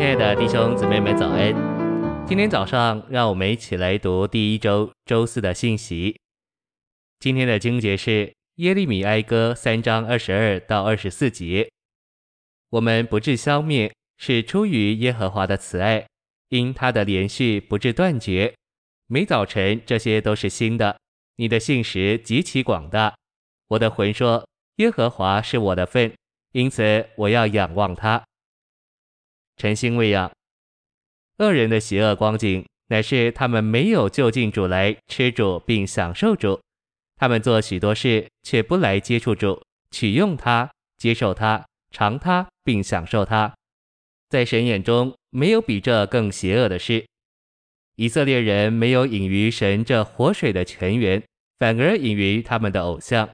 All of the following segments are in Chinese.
亲爱的弟兄姊妹们，早安！今天早上，让我们一起来读第一周周四的信息。今天的经节是耶利米哀歌三章二十二到二十四节。我们不致消灭，是出于耶和华的慈爱，因他的连续不致断绝。每早晨，这些都是新的。你的信实极其广大。我的魂说，耶和华是我的份，因此我要仰望他。晨星喂养，恶人的邪恶光景，乃是他们没有就近主来吃主并享受主，他们做许多事，却不来接触主，取用他，接受他，尝他并享受他。在神眼中，没有比这更邪恶的事。以色列人没有饮于神这活水的泉源，反而饮于他们的偶像，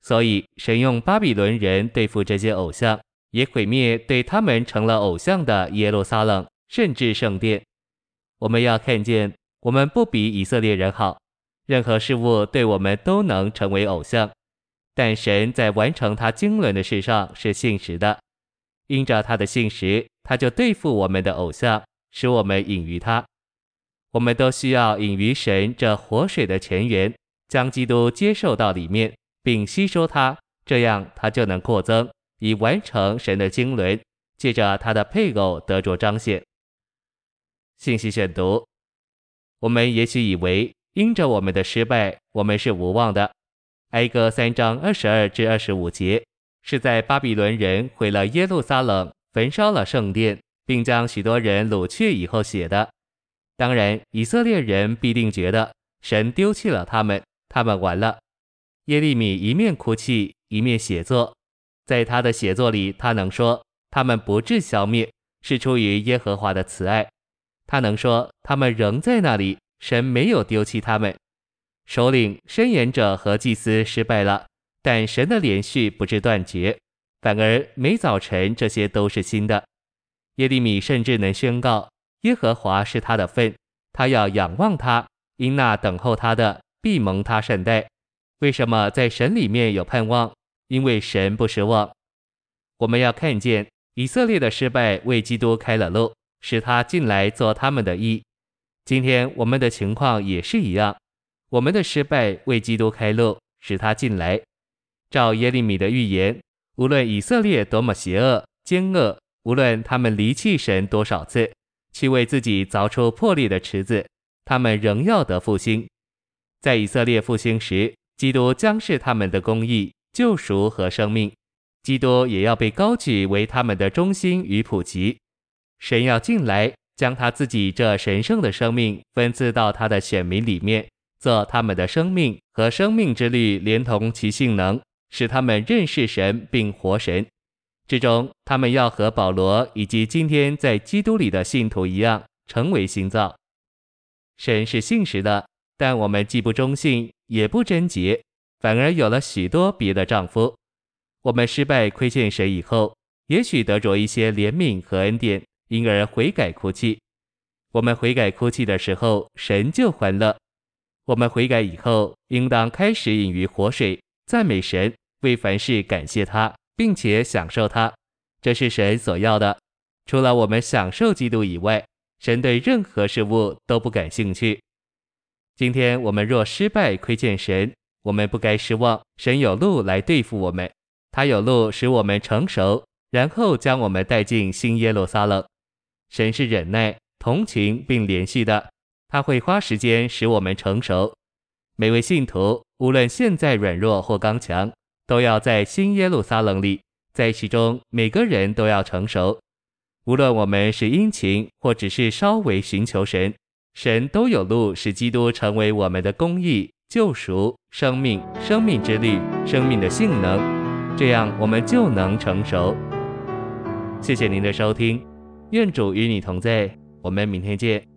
所以神用巴比伦人对付这些偶像。也毁灭对他们成了偶像的耶路撒冷，甚至圣殿。我们要看见，我们不比以色列人好。任何事物对我们都能成为偶像，但神在完成他经纶的事上是信实的。因着他的信实，他就对付我们的偶像，使我们饮于他。我们都需要饮于神这活水的泉源，将基督接受到里面，并吸收它，这样它就能扩增。以完成神的经纶，借着他的配偶得着彰显。信息选读：我们也许以为因着我们的失败，我们是无望的。哀歌三章二十二至二十五节是在巴比伦人毁了耶路撒冷、焚烧了圣殿，并将许多人掳去以后写的。当然，以色列人必定觉得神丢弃了他们，他们完了。耶利米一面哭泣，一面写作。在他的写作里，他能说他们不致消灭，是出于耶和华的慈爱。他能说他们仍在那里，神没有丢弃他们。首领、伸言者和祭司失败了，但神的连续不致断绝，反而每早晨这些都是新的。耶利米甚至能宣告耶和华是他的份，他要仰望他，因那等候他的必蒙他善待。为什么在神里面有盼望？因为神不失望，我们要看见以色列的失败为基督开了路，使他进来做他们的义。今天我们的情况也是一样，我们的失败为基督开路，使他进来。照耶利米的预言，无论以色列多么邪恶奸恶，无论他们离弃神多少次，去为自己凿出破裂的池子，他们仍要得复兴。在以色列复兴时，基督将是他们的公义。救赎和生命，基督也要被高举为他们的中心与普及。神要进来，将他自己这神圣的生命分赐到他的选民里面，做他们的生命和生命之律，连同其性能，使他们认识神并活神。至终，他们要和保罗以及今天在基督里的信徒一样，成为新造。神是信实的，但我们既不忠信，也不贞洁。反而有了许多别的丈夫。我们失败亏欠神以后，也许得着一些怜悯和恩典，因而悔改哭泣。我们悔改哭泣的时候，神就欢乐。我们悔改以后，应当开始饮于活水，赞美神，为凡事感谢他，并且享受他。这是神所要的。除了我们享受基督以外，神对任何事物都不感兴趣。今天我们若失败亏欠神，我们不该失望，神有路来对付我们，他有路使我们成熟，然后将我们带进新耶路撒冷。神是忍耐、同情并怜恤的，他会花时间使我们成熟。每位信徒，无论现在软弱或刚强，都要在新耶路撒冷里，在其中每个人都要成熟。无论我们是殷勤或只是稍微寻求神，神都有路使基督成为我们的公义。救赎、生命、生命之力、生命的性能，这样我们就能成熟。谢谢您的收听，愿主与你同在，我们明天见。